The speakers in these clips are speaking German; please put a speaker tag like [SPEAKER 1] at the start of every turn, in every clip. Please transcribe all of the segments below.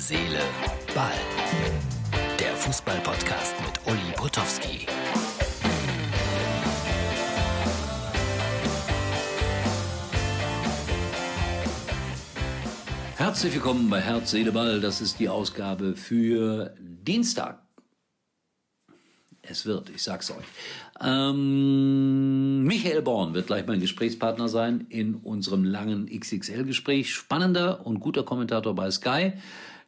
[SPEAKER 1] Seele, Ball. Der Fußball-Podcast mit Uli Potowski.
[SPEAKER 2] Herzlich willkommen bei Herz, Seele, Ball. Das ist die Ausgabe für Dienstag. Es wird, ich sag's euch. Ähm, Michael Born wird gleich mein Gesprächspartner sein in unserem langen XXL-Gespräch. Spannender und guter Kommentator bei Sky,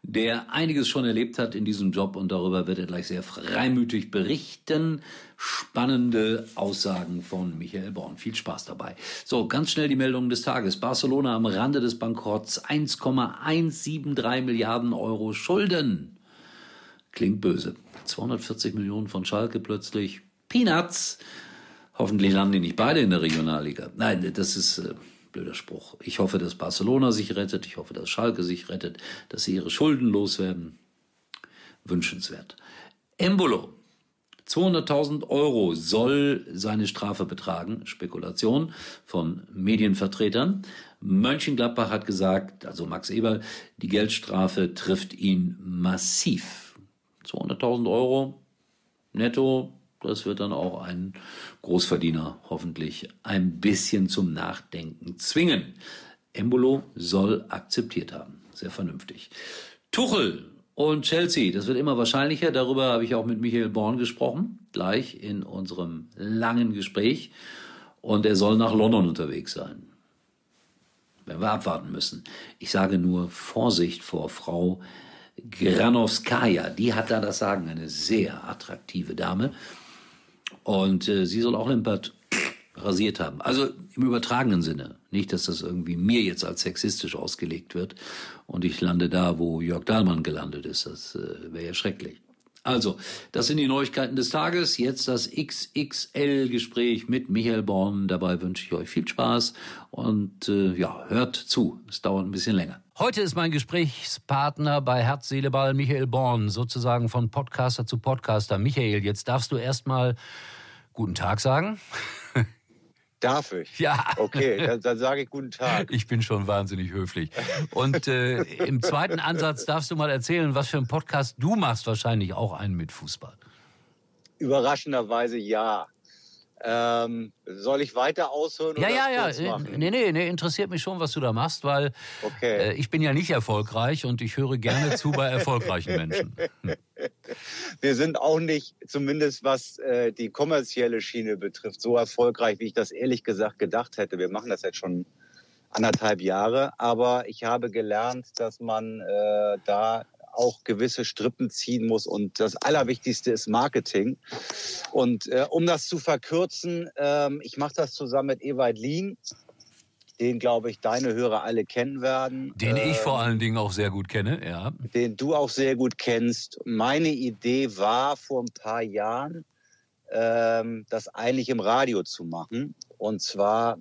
[SPEAKER 2] der einiges schon erlebt hat in diesem Job und darüber wird er gleich sehr freimütig berichten. Spannende Aussagen von Michael Born. Viel Spaß dabei. So, ganz schnell die Meldungen des Tages. Barcelona am Rande des Bankrotts. 1,173 Milliarden Euro Schulden. Klingt böse. 240 Millionen von Schalke plötzlich. Peanuts. Hoffentlich landen die nicht beide in der Regionalliga. Nein, das ist äh, blöder Spruch. Ich hoffe, dass Barcelona sich rettet. Ich hoffe, dass Schalke sich rettet, dass sie ihre Schulden loswerden. Wünschenswert. Embolo. 200.000 Euro soll seine Strafe betragen. Spekulation von Medienvertretern. Mönchengladbach hat gesagt, also Max Eberl, die Geldstrafe trifft ihn massiv. 200.000 Euro netto, das wird dann auch ein Großverdiener hoffentlich ein bisschen zum Nachdenken zwingen. Embolo soll akzeptiert haben. Sehr vernünftig. Tuchel und Chelsea, das wird immer wahrscheinlicher. Darüber habe ich auch mit Michael Born gesprochen, gleich in unserem langen Gespräch. Und er soll nach London unterwegs sein. Wenn wir abwarten müssen. Ich sage nur Vorsicht vor Frau Granovskaya, die hat da das Sagen, eine sehr attraktive Dame. Und äh, sie soll auch Limpert rasiert haben. Also im übertragenen Sinne. Nicht, dass das irgendwie mir jetzt als sexistisch ausgelegt wird und ich lande da, wo Jörg Dahlmann gelandet ist. Das äh, wäre ja schrecklich. Also, das sind die Neuigkeiten des Tages. Jetzt das XXL-Gespräch mit Michael Born. Dabei wünsche ich euch viel Spaß und äh, ja, hört zu. Es dauert ein bisschen länger. Heute ist mein Gesprächspartner bei Herz, Seele, Ball Michael Born, sozusagen von Podcaster zu Podcaster. Michael, jetzt darfst du erstmal guten Tag sagen.
[SPEAKER 3] Darf ich?
[SPEAKER 2] Ja.
[SPEAKER 3] Okay, dann, dann sage ich guten Tag.
[SPEAKER 2] Ich bin schon wahnsinnig höflich. Und äh, im zweiten Ansatz darfst du mal erzählen, was für einen Podcast du machst, wahrscheinlich auch einen mit Fußball.
[SPEAKER 3] Überraschenderweise ja. Ähm, soll ich weiter ausholen?
[SPEAKER 2] Ja, ja, ja. Nee, nee, nee, interessiert mich schon, was du da machst, weil okay. äh, ich bin ja nicht erfolgreich und ich höre gerne zu bei erfolgreichen Menschen. Hm.
[SPEAKER 3] Wir sind auch nicht, zumindest was äh, die kommerzielle Schiene betrifft, so erfolgreich, wie ich das ehrlich gesagt gedacht hätte. Wir machen das jetzt schon anderthalb Jahre, aber ich habe gelernt, dass man äh, da auch gewisse Strippen ziehen muss. Und das Allerwichtigste ist Marketing. Und äh, um das zu verkürzen, ähm, ich mache das zusammen mit Ewald Lien, den, glaube ich, deine Hörer alle kennen werden.
[SPEAKER 2] Den ähm, ich vor allen Dingen auch sehr gut kenne, ja.
[SPEAKER 3] Den du auch sehr gut kennst. Meine Idee war vor ein paar Jahren, ähm, das eigentlich im Radio zu machen. Und zwar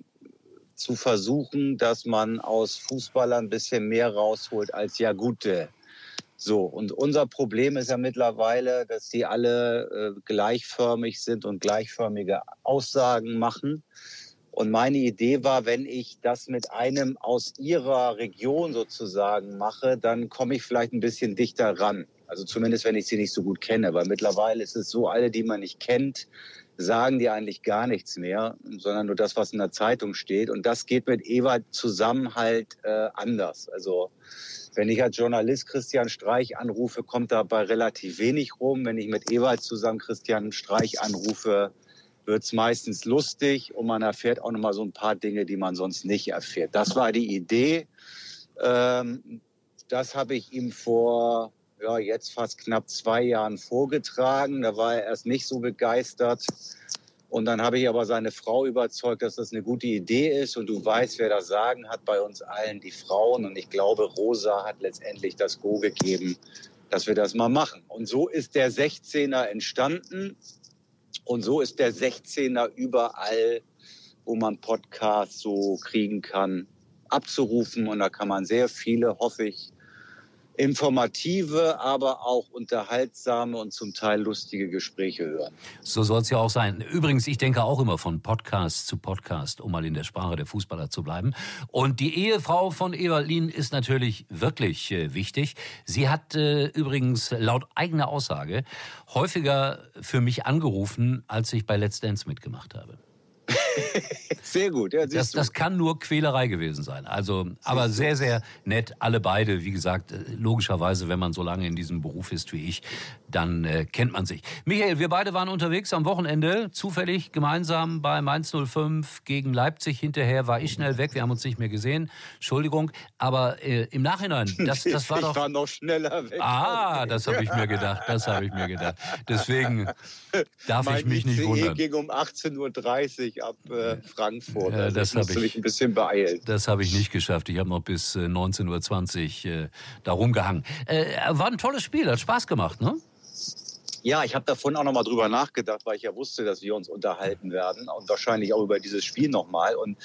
[SPEAKER 3] zu versuchen, dass man aus Fußballern ein bisschen mehr rausholt als ja gute so, und unser Problem ist ja mittlerweile, dass die alle äh, gleichförmig sind und gleichförmige Aussagen machen. Und meine Idee war, wenn ich das mit einem aus ihrer Region sozusagen mache, dann komme ich vielleicht ein bisschen dichter ran. Also zumindest, wenn ich sie nicht so gut kenne. Weil mittlerweile ist es so, alle, die man nicht kennt, sagen die eigentlich gar nichts mehr, sondern nur das, was in der Zeitung steht. Und das geht mit Eva zusammen halt äh, anders. Also wenn ich als Journalist Christian Streich anrufe, kommt dabei relativ wenig rum. Wenn ich mit Ewald zusammen Christian Streich anrufe, wird's meistens lustig und man erfährt auch nochmal so ein paar Dinge, die man sonst nicht erfährt. Das war die Idee. Ähm, das habe ich ihm vor ja, jetzt fast knapp zwei Jahren vorgetragen. Da war er erst nicht so begeistert. Und dann habe ich aber seine Frau überzeugt, dass das eine gute Idee ist. Und du weißt, wer das Sagen hat bei uns allen, die Frauen. Und ich glaube, Rosa hat letztendlich das Go gegeben, dass wir das mal machen. Und so ist der 16er entstanden. Und so ist der 16er überall, wo man Podcasts so kriegen kann, abzurufen. Und da kann man sehr viele, hoffe ich, informative, aber auch unterhaltsame und zum Teil lustige Gespräche hören.
[SPEAKER 2] So soll es ja auch sein. Übrigens, ich denke auch immer von Podcast zu Podcast, um mal in der Sprache der Fußballer zu bleiben. Und die Ehefrau von Evalin ist natürlich wirklich äh, wichtig. Sie hat äh, übrigens laut eigener Aussage häufiger für mich angerufen, als ich bei Let's Dance mitgemacht habe.
[SPEAKER 3] Sehr gut.
[SPEAKER 2] Ja, das, das kann nur Quälerei gewesen sein. Also, aber sehr, sehr nett. Alle beide, wie gesagt, äh, logischerweise, wenn man so lange in diesem Beruf ist wie ich, dann äh, kennt man sich. Michael, wir beide waren unterwegs am Wochenende, zufällig gemeinsam bei Mainz 05 gegen Leipzig. Hinterher war ich schnell weg, wir haben uns nicht mehr gesehen. Entschuldigung, aber äh, im Nachhinein, das, das war
[SPEAKER 3] ich
[SPEAKER 2] doch...
[SPEAKER 3] Ich war noch schneller weg.
[SPEAKER 2] Ah, das habe ich mir gedacht, das habe ich mir gedacht. Deswegen darf mein ich mich nicht wundern.
[SPEAKER 3] ging um 18.30 Uhr ab äh, Frankfurt.
[SPEAKER 2] Also das habe ich
[SPEAKER 3] mich ein bisschen beeilen.
[SPEAKER 2] Das habe ich nicht geschafft. Ich habe noch bis 19.20 Uhr äh, da rumgehangen. Äh, war ein tolles Spiel, hat Spaß gemacht, ne?
[SPEAKER 3] Ja, ich habe davon auch nochmal drüber nachgedacht, weil ich ja wusste, dass wir uns unterhalten werden und wahrscheinlich auch über dieses Spiel nochmal. Und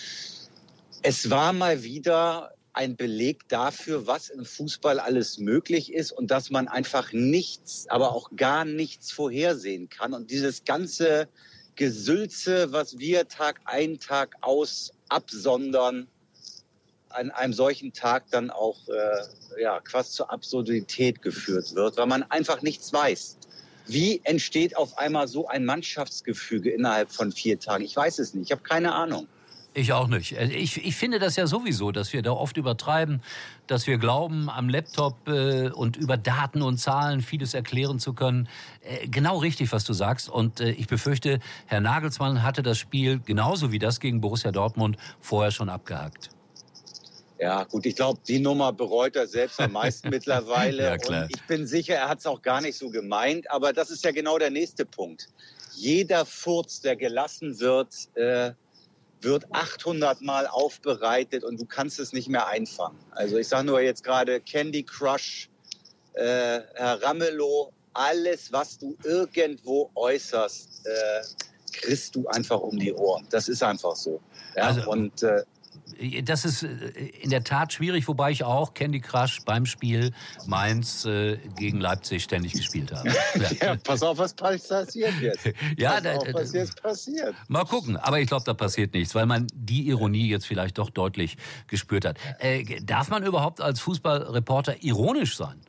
[SPEAKER 3] es war mal wieder ein Beleg dafür, was im Fußball alles möglich ist und dass man einfach nichts, aber auch gar nichts vorhersehen kann. Und dieses ganze Gesülze, was wir Tag ein, Tag aus absondern, an einem solchen Tag dann auch äh, ja, quasi zur Absurdität geführt wird, weil man einfach nichts weiß. Wie entsteht auf einmal so ein Mannschaftsgefüge innerhalb von vier Tagen? Ich weiß es nicht, ich habe keine Ahnung.
[SPEAKER 2] Ich auch nicht. Äh, ich, ich finde das ja sowieso, dass wir da oft übertreiben, dass wir glauben, am Laptop äh, und über Daten und Zahlen vieles erklären zu können. Äh, genau richtig, was du sagst. Und äh, ich befürchte, Herr Nagelsmann hatte das Spiel genauso wie das gegen Borussia Dortmund vorher schon abgehakt.
[SPEAKER 3] Ja, gut, ich glaube, die Nummer bereut er selbst am meisten mittlerweile.
[SPEAKER 2] ja, klar.
[SPEAKER 3] Und ich bin sicher, er hat es auch gar nicht so gemeint. Aber das ist ja genau der nächste Punkt. Jeder Furz, der gelassen wird, äh, wird 800 Mal aufbereitet und du kannst es nicht mehr einfangen. Also ich sage nur jetzt gerade Candy Crush, äh, Herr Ramelow, alles, was du irgendwo äußerst, äh, kriegst du einfach um die Ohren. Das ist einfach so. Ja? Also, und äh,
[SPEAKER 2] das ist äh, in der Tat schwierig, wobei ich auch Candy Crush beim Spiel Mainz äh, gegen Leipzig ständig gespielt habe.
[SPEAKER 3] Ja. ja, pass auf, was passiert jetzt.
[SPEAKER 2] ja,
[SPEAKER 3] pass
[SPEAKER 2] da,
[SPEAKER 3] auf, was jetzt passiert.
[SPEAKER 2] Mal gucken, aber ich glaube, da passiert nichts, weil man die Ironie jetzt vielleicht doch deutlich gespürt hat. Äh, darf man überhaupt als Fußballreporter ironisch sein?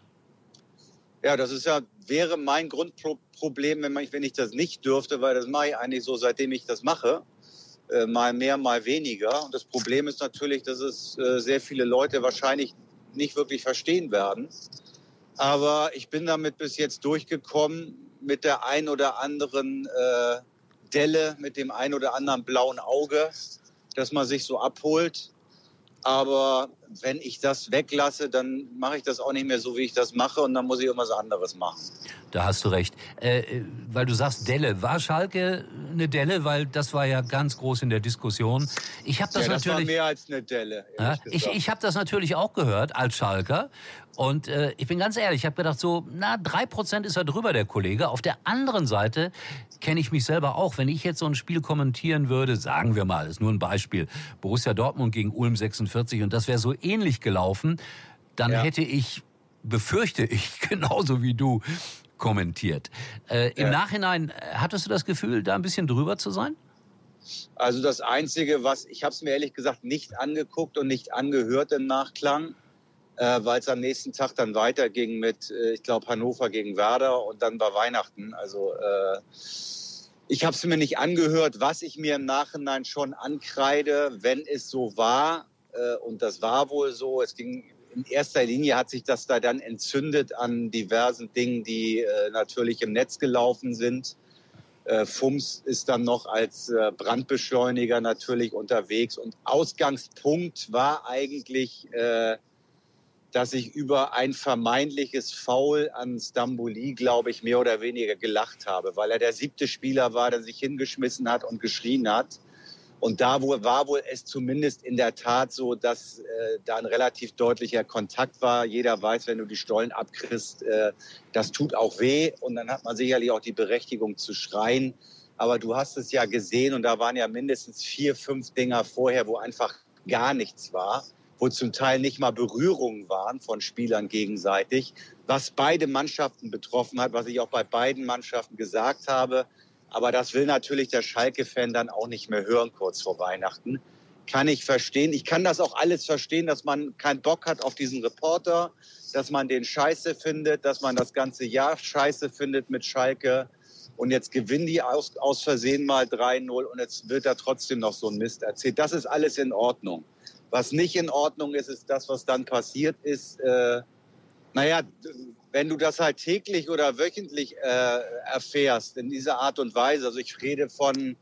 [SPEAKER 3] Ja, das ist ja wäre mein Grundproblem, wenn, man, wenn ich das nicht dürfte, weil das mache ich eigentlich so, seitdem ich das mache. Äh, mal mehr, mal weniger. Und das Problem ist natürlich, dass es äh, sehr viele Leute wahrscheinlich nicht wirklich verstehen werden. Aber ich bin damit bis jetzt durchgekommen mit der ein oder anderen äh, Delle, mit dem ein oder anderen blauen Auge, dass man sich so abholt. Aber wenn ich das weglasse, dann mache ich das auch nicht mehr so, wie ich das mache und dann muss ich irgendwas anderes machen.
[SPEAKER 2] Da hast du recht. Äh, äh, weil du sagst Delle. War Schalke eine Delle? Weil das war ja ganz groß in der Diskussion. Ich habe das
[SPEAKER 3] ja,
[SPEAKER 2] das natürlich.
[SPEAKER 3] Mehr als eine Delle.
[SPEAKER 2] Ja, ich ich habe das natürlich auch gehört als Schalker. Und äh, ich bin ganz ehrlich, ich habe gedacht, so, na, drei Prozent ist er drüber, der Kollege. Auf der anderen Seite kenne ich mich selber auch. Wenn ich jetzt so ein Spiel kommentieren würde, sagen wir mal, ist nur ein Beispiel, Borussia Dortmund gegen Ulm 46 und das wäre so ähnlich gelaufen, dann ja. hätte ich, befürchte ich, genauso wie du, kommentiert. Äh, Im ja. Nachhinein, äh, hattest du das Gefühl, da ein bisschen drüber zu sein?
[SPEAKER 3] Also das Einzige, was ich habe es mir ehrlich gesagt nicht angeguckt und nicht angehört im Nachklang, äh, weil es am nächsten Tag dann weiterging mit, äh, ich glaube, Hannover gegen Werder und dann war Weihnachten. Also äh, ich habe es mir nicht angehört, was ich mir im Nachhinein schon ankreide, wenn es so war. Äh, und das war wohl so. Es ging in erster Linie hat sich das da dann entzündet an diversen Dingen, die äh, natürlich im Netz gelaufen sind. Äh, FUMS ist dann noch als äh, Brandbeschleuniger natürlich unterwegs und Ausgangspunkt war eigentlich, äh, dass ich über ein vermeintliches Foul an Stamboli, glaube ich, mehr oder weniger gelacht habe, weil er der siebte Spieler war, der sich hingeschmissen hat und geschrien hat. Und da war wohl es zumindest in der Tat so, dass äh, da ein relativ deutlicher Kontakt war. Jeder weiß, wenn du die Stollen abkriegst, äh, das tut auch weh. Und dann hat man sicherlich auch die Berechtigung zu schreien. Aber du hast es ja gesehen und da waren ja mindestens vier, fünf Dinger vorher, wo einfach gar nichts war. wo zum Teil nicht mal Berührungen waren von Spielern gegenseitig, was beide Mannschaften betroffen hat, was ich auch bei beiden Mannschaften gesagt habe. Aber das will natürlich der Schalke-Fan dann auch nicht mehr hören kurz vor Weihnachten. Kann ich verstehen. Ich kann das auch alles verstehen, dass man keinen Bock hat auf diesen Reporter, dass man den scheiße findet, dass man das ganze Jahr scheiße findet mit Schalke. Und jetzt gewinnen die aus, aus Versehen mal 3-0 und jetzt wird da trotzdem noch so ein Mist erzählt. Das ist alles in Ordnung. Was nicht in Ordnung ist, ist das, was dann passiert ist. Äh, naja, wenn du das halt täglich oder wöchentlich äh, erfährst in dieser Art und Weise, also ich rede von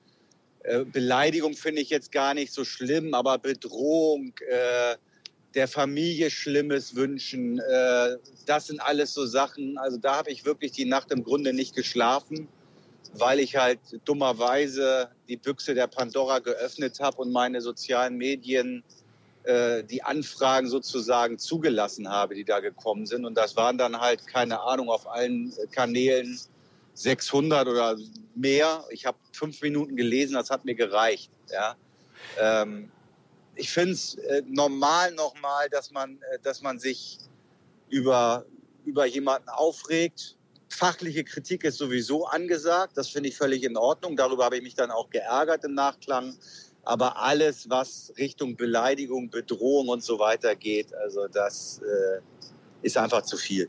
[SPEAKER 3] äh, Beleidigung, finde ich jetzt gar nicht so schlimm, aber Bedrohung, äh, der Familie Schlimmes wünschen, äh, das sind alles so Sachen, also da habe ich wirklich die Nacht im Grunde nicht geschlafen, weil ich halt dummerweise die Büchse der Pandora geöffnet habe und meine sozialen Medien äh, die Anfragen sozusagen zugelassen habe, die da gekommen sind. Und das waren dann halt, keine Ahnung, auf allen Kanälen 600 oder mehr. Ich habe fünf Minuten gelesen, das hat mir gereicht. Ja. Ähm, ich finde es äh, normal nochmal, dass man, äh, dass man sich über, über jemanden aufregt. Fachliche Kritik ist sowieso angesagt. Das finde ich völlig in Ordnung. Darüber habe ich mich dann auch geärgert im Nachklang. Aber alles, was Richtung Beleidigung, Bedrohung und so weiter geht, also das äh, ist einfach zu viel.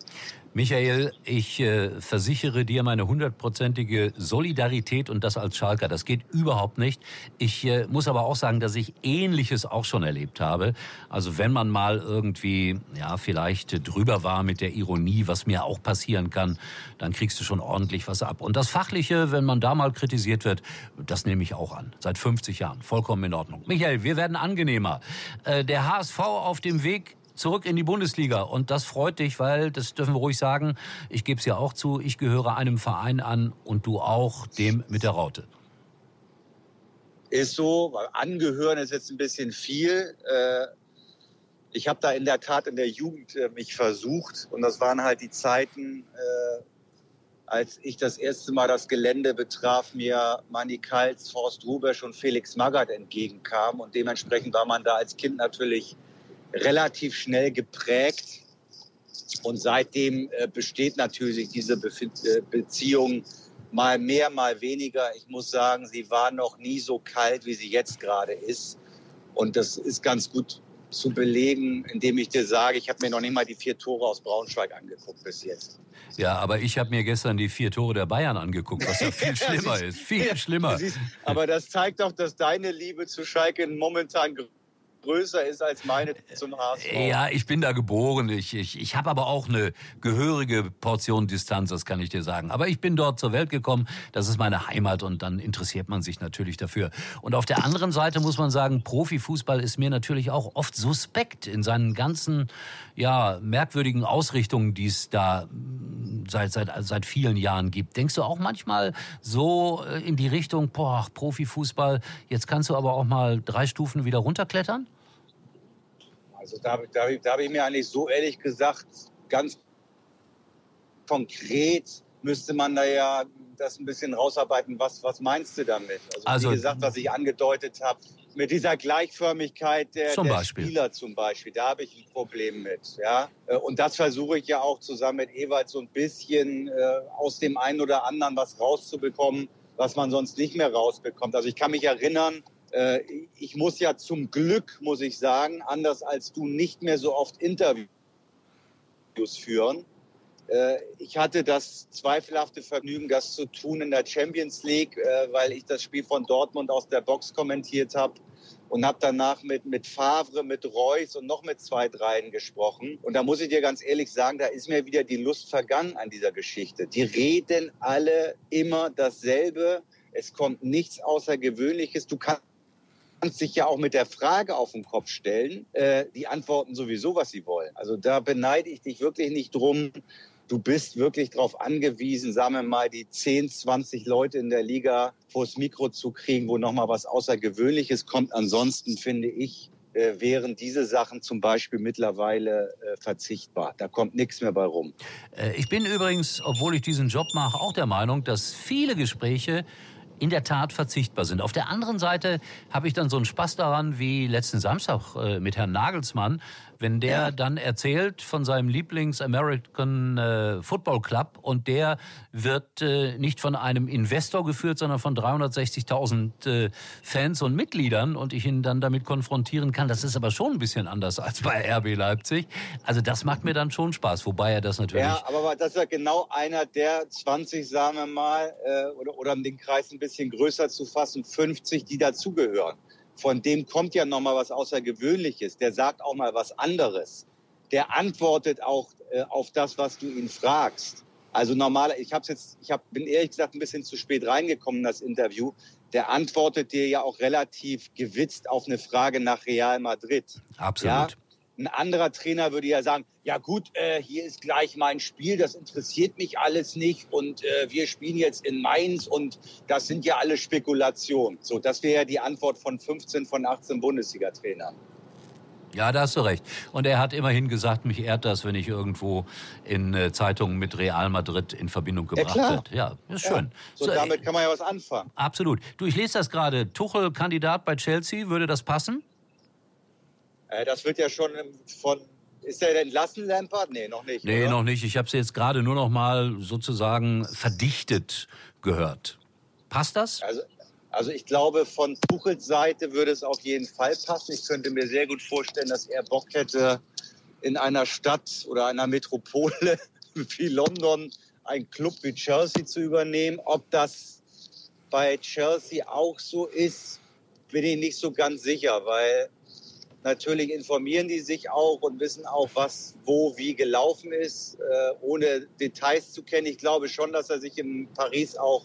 [SPEAKER 2] Michael, ich äh, versichere dir meine hundertprozentige Solidarität und das als Schalker. Das geht überhaupt nicht. Ich äh, muss aber auch sagen, dass ich Ähnliches auch schon erlebt habe. Also wenn man mal irgendwie, ja, vielleicht drüber war mit der Ironie, was mir auch passieren kann, dann kriegst du schon ordentlich was ab. Und das Fachliche, wenn man da mal kritisiert wird, das nehme ich auch an. Seit 50 Jahren. Vollkommen in Ordnung. Michael, wir werden angenehmer. Äh, der HSV auf dem Weg zurück in die Bundesliga. Und das freut dich, weil, das dürfen wir ruhig sagen, ich gebe es ja auch zu, ich gehöre einem Verein an und du auch dem mit der Raute.
[SPEAKER 3] Ist so, weil angehören ist jetzt ein bisschen viel. Äh, ich habe da in der Tat in der Jugend äh, mich versucht und das waren halt die Zeiten, äh, als ich das erste Mal das Gelände betraf, mir Manny Kals, Forst Rubesch und Felix Magath entgegenkamen und dementsprechend war man da als Kind natürlich relativ schnell geprägt. Und seitdem äh, besteht natürlich diese Be äh, Beziehung mal mehr, mal weniger. Ich muss sagen, sie war noch nie so kalt, wie sie jetzt gerade ist. Und das ist ganz gut zu belegen, indem ich dir sage, ich habe mir noch nicht mal die vier Tore aus Braunschweig angeguckt bis jetzt.
[SPEAKER 2] Ja, aber ich habe mir gestern die vier Tore der Bayern angeguckt, was ja viel schlimmer ist. Viel schlimmer.
[SPEAKER 3] aber das zeigt doch, dass deine Liebe zu Schalke momentan größer ist als meine zum HSV.
[SPEAKER 2] Ja, ich bin da geboren. Ich, ich, ich habe aber auch eine gehörige Portion Distanz, das kann ich dir sagen. Aber ich bin dort zur Welt gekommen. Das ist meine Heimat und dann interessiert man sich natürlich dafür. Und auf der anderen Seite muss man sagen, Profifußball ist mir natürlich auch oft suspekt in seinen ganzen ja, merkwürdigen Ausrichtungen, die es da mm, seit, seit, seit vielen Jahren gibt. Denkst du auch manchmal so äh, in die Richtung, boah, Profifußball, jetzt kannst du aber auch mal drei Stufen wieder runterklettern?
[SPEAKER 3] Also da, da, da habe ich mir eigentlich so ehrlich gesagt, ganz konkret müsste man da ja das ein bisschen rausarbeiten. Was, was meinst du damit? Also, also wie gesagt, was ich angedeutet habe, mit dieser Gleichförmigkeit der, der Spieler zum Beispiel, da habe ich ein Problem mit. Ja? Äh, und das versuche ich ja auch zusammen mit Ewald so ein bisschen äh, aus dem einen oder anderen was rauszubekommen, was man sonst nicht mehr rausbekommt. Also ich kann mich erinnern, äh, ich muss ja zum Glück, muss ich sagen, anders als du, nicht mehr so oft Interviews führen. Äh, ich hatte das zweifelhafte Vergnügen, das zu tun in der Champions League, äh, weil ich das Spiel von Dortmund aus der Box kommentiert habe und habe danach mit, mit Favre, mit Reus und noch mit zwei, dreien gesprochen. Und da muss ich dir ganz ehrlich sagen, da ist mir wieder die Lust vergangen an dieser Geschichte. Die reden alle immer dasselbe. Es kommt nichts Außergewöhnliches. Du kannst kannst dich ja auch mit der Frage auf den Kopf stellen. Äh, die antworten sowieso, was sie wollen. Also da beneide ich dich wirklich nicht drum. Du bist wirklich darauf angewiesen, sagen wir mal, die 10, 20 Leute in der Liga vors Mikro zu kriegen, wo nochmal was Außergewöhnliches kommt. Ansonsten finde ich, äh, wären diese Sachen zum Beispiel mittlerweile äh, verzichtbar. Da kommt nichts mehr bei rum.
[SPEAKER 2] Äh, ich bin übrigens, obwohl ich diesen Job mache, auch der Meinung, dass viele Gespräche in der Tat verzichtbar sind. Auf der anderen Seite habe ich dann so einen Spaß daran wie letzten Samstag äh, mit Herrn Nagelsmann, wenn der ja. dann erzählt von seinem Lieblings-American äh, Football Club und der wird äh, nicht von einem Investor geführt, sondern von 360.000 äh, Fans und Mitgliedern und ich ihn dann damit konfrontieren kann. Das ist aber schon ein bisschen anders als bei RB Leipzig. Also das macht mir dann schon Spaß, wobei er das natürlich...
[SPEAKER 3] Ja, aber das ist ja genau einer der 20, sagen wir mal, äh, oder, oder um den Kreis ein bisschen größer zu fassen, 50, die dazugehören von dem kommt ja noch mal was Außergewöhnliches. Der sagt auch mal was anderes. Der antwortet auch äh, auf das, was du ihn fragst. Also normal, ich habe jetzt, ich hab, bin ehrlich gesagt ein bisschen zu spät reingekommen in das Interview. Der antwortet dir ja auch relativ gewitzt auf eine Frage nach Real Madrid.
[SPEAKER 2] Absolut. Ja?
[SPEAKER 3] Ein anderer Trainer würde ja sagen, ja gut, äh, hier ist gleich mein Spiel, das interessiert mich alles nicht und äh, wir spielen jetzt in Mainz und das sind ja alle Spekulationen. So, das wäre ja die Antwort von 15 von 18 Bundesliga-Trainern.
[SPEAKER 2] Ja, da hast du recht. Und er hat immerhin gesagt, mich ehrt das, wenn ich irgendwo in äh, Zeitungen mit Real Madrid in Verbindung gebracht ja, werde. Ja, ist schön.
[SPEAKER 3] So, so, damit kann man ja was anfangen.
[SPEAKER 2] Absolut. Du, ich lese das gerade. Tuchel Kandidat bei Chelsea, würde das passen?
[SPEAKER 3] Äh, das wird ja schon von. Ist der entlassen, Lampard? Nee, noch nicht.
[SPEAKER 2] Nee, oder? noch nicht. Ich habe es jetzt gerade nur noch mal sozusagen verdichtet gehört. Passt das?
[SPEAKER 3] Also, also ich glaube, von Tuchels Seite würde es auf jeden Fall passen. Ich könnte mir sehr gut vorstellen, dass er Bock hätte, in einer Stadt oder einer Metropole wie London einen Club wie Chelsea zu übernehmen. Ob das bei Chelsea auch so ist, bin ich nicht so ganz sicher, weil Natürlich informieren die sich auch und wissen auch, was wo wie gelaufen ist, äh, ohne Details zu kennen. Ich glaube schon, dass er sich in Paris auch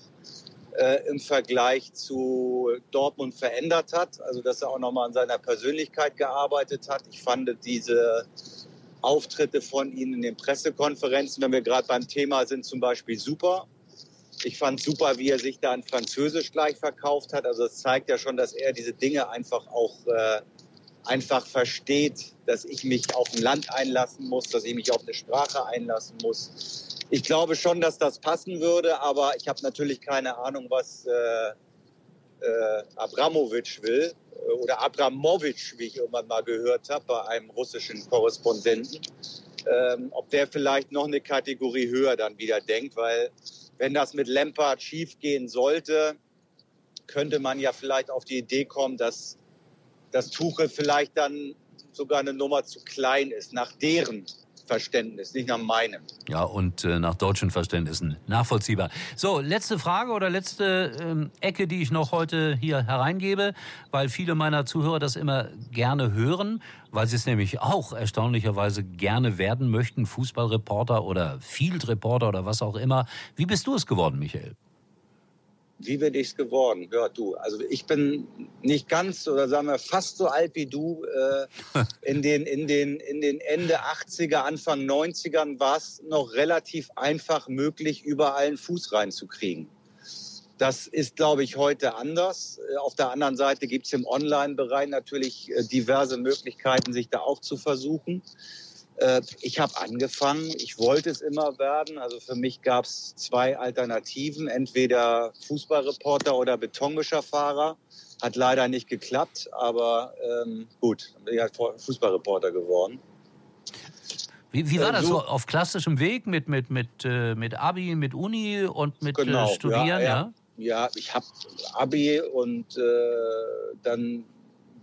[SPEAKER 3] äh, im Vergleich zu Dortmund verändert hat. Also dass er auch nochmal an seiner Persönlichkeit gearbeitet hat. Ich fand diese Auftritte von ihm in den Pressekonferenzen, wenn wir gerade beim Thema sind, zum Beispiel super. Ich fand super, wie er sich da in Französisch gleich verkauft hat. Also es zeigt ja schon, dass er diese Dinge einfach auch äh, einfach versteht, dass ich mich auf ein Land einlassen muss, dass ich mich auf eine Sprache einlassen muss. Ich glaube schon, dass das passen würde, aber ich habe natürlich keine Ahnung, was äh, äh, Abramowitsch will äh, oder Abramowitsch, wie ich irgendwann mal gehört habe bei einem russischen Korrespondenten. Ähm, ob der vielleicht noch eine Kategorie höher dann wieder denkt, weil wenn das mit Lampard schiefgehen sollte, könnte man ja vielleicht auf die Idee kommen, dass dass Tuchel vielleicht dann sogar eine Nummer zu klein ist, nach deren Verständnis, nicht nach meinem.
[SPEAKER 2] Ja, und äh, nach deutschen Verständnissen nachvollziehbar. So, letzte Frage oder letzte ähm, Ecke, die ich noch heute hier hereingebe, weil viele meiner Zuhörer das immer gerne hören, weil sie es nämlich auch erstaunlicherweise gerne werden möchten, Fußballreporter oder Field Reporter oder was auch immer. Wie bist du es geworden, Michael?
[SPEAKER 3] wie bin ich's geworden? Ja, du. Also ich bin nicht ganz oder sagen wir fast so alt wie du. Äh, in, den, in, den, in den Ende 80er, Anfang 90ern war es noch relativ einfach möglich, überall einen Fuß reinzukriegen. Das ist, glaube ich, heute anders. Äh, auf der anderen Seite gibt es im Online-Bereich natürlich äh, diverse Möglichkeiten, sich da auch zu versuchen. Äh, ich habe angefangen, ich wollte es immer werden. Also für mich gab es zwei Alternativen, entweder Fußballreporter oder Betonmischerfahrer. Hat leider nicht geklappt, aber ähm, gut, dann bin ich halt Fußballreporter geworden.
[SPEAKER 2] Wie, wie war äh, das so auf klassischem Weg mit, mit, mit, äh, mit Abi, mit Uni und mit genau, Studieren? Ja,
[SPEAKER 3] ja. ja ich habe Abi und äh, dann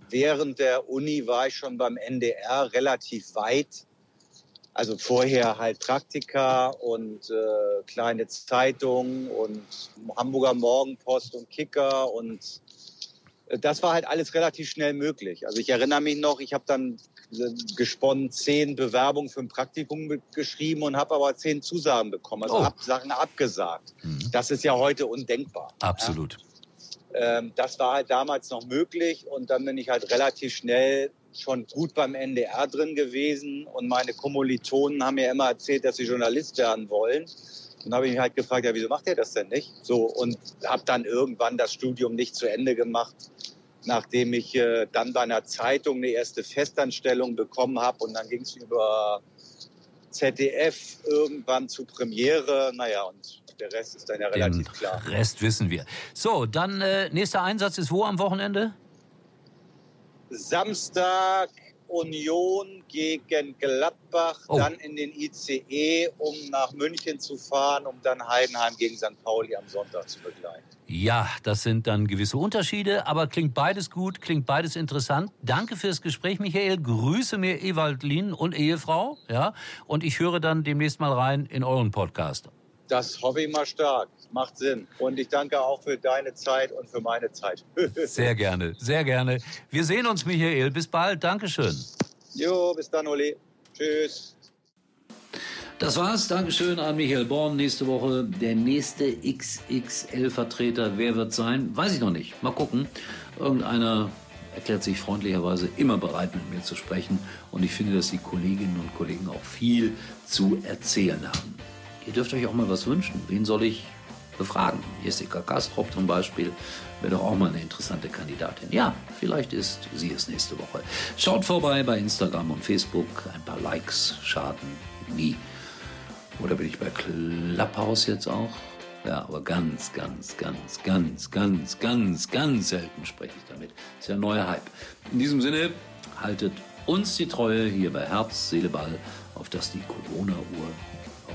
[SPEAKER 3] während der Uni war ich schon beim NDR relativ weit also vorher halt Praktika und äh, kleine Zeitungen und Hamburger Morgenpost und Kicker und äh, das war halt alles relativ schnell möglich. Also ich erinnere mich noch, ich habe dann äh, gesponnen zehn Bewerbungen für ein Praktikum geschrieben und habe aber zehn Zusagen bekommen, also oh. hab Sachen abgesagt. Mhm. Das ist ja heute undenkbar.
[SPEAKER 2] Absolut.
[SPEAKER 3] Ja? Ähm, das war halt damals noch möglich und dann bin ich halt relativ schnell schon gut beim NDR drin gewesen und meine Kommilitonen haben mir immer erzählt, dass sie Journalist werden wollen. Und habe ich mich halt gefragt, ja, wieso macht ihr das denn nicht? So und habe dann irgendwann das Studium nicht zu Ende gemacht, nachdem ich äh, dann bei einer Zeitung eine erste Festanstellung bekommen habe und dann ging es über ZDF irgendwann zu Premiere. Naja, und Der Rest ist dann ja relativ Den klar.
[SPEAKER 2] Rest wissen wir. So, dann äh, nächster Einsatz ist wo am Wochenende?
[SPEAKER 3] Samstag Union gegen Gladbach, oh. dann in den ICE, um nach München zu fahren, um dann Heidenheim gegen St. Pauli am Sonntag zu begleiten.
[SPEAKER 2] Ja, das sind dann gewisse Unterschiede, aber klingt beides gut, klingt beides interessant. Danke fürs Gespräch, Michael. Grüße mir Ewald Lien und Ehefrau, ja, und ich höre dann demnächst mal rein in euren Podcast.
[SPEAKER 3] Das hoffe ich mal stark. Macht Sinn. Und ich danke auch für deine Zeit und für meine Zeit.
[SPEAKER 2] sehr gerne, sehr gerne. Wir sehen uns, Michael. Bis bald. Dankeschön.
[SPEAKER 3] Jo, bis dann, Uli. Tschüss.
[SPEAKER 2] Das war's. Dankeschön an Michael Born. Nächste Woche der nächste XXL-Vertreter. Wer wird sein? Weiß ich noch nicht. Mal gucken. Irgendeiner erklärt sich freundlicherweise immer bereit, mit mir zu sprechen. Und ich finde, dass die Kolleginnen und Kollegen auch viel zu erzählen haben. Ihr dürft euch auch mal was wünschen. Wen soll ich befragen? Jessica Kastrop zum Beispiel wäre doch auch mal eine interessante Kandidatin. Ja, vielleicht ist sie es nächste Woche. Schaut vorbei bei Instagram und Facebook. Ein paar Likes schaden nie. Oder bin ich bei Clubhouse jetzt auch? Ja, aber ganz, ganz, ganz, ganz, ganz, ganz, ganz selten spreche ich damit. Das ist ja ein neuer Hype. In diesem Sinne, haltet uns die Treue hier bei Herz, Seele, Ball, auf dass die Corona-Uhr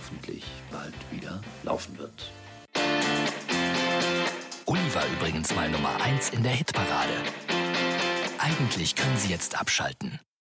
[SPEAKER 2] hoffentlich bald wieder laufen wird.
[SPEAKER 1] Uli war übrigens mal Nummer 1 in der Hitparade. Eigentlich können Sie jetzt abschalten.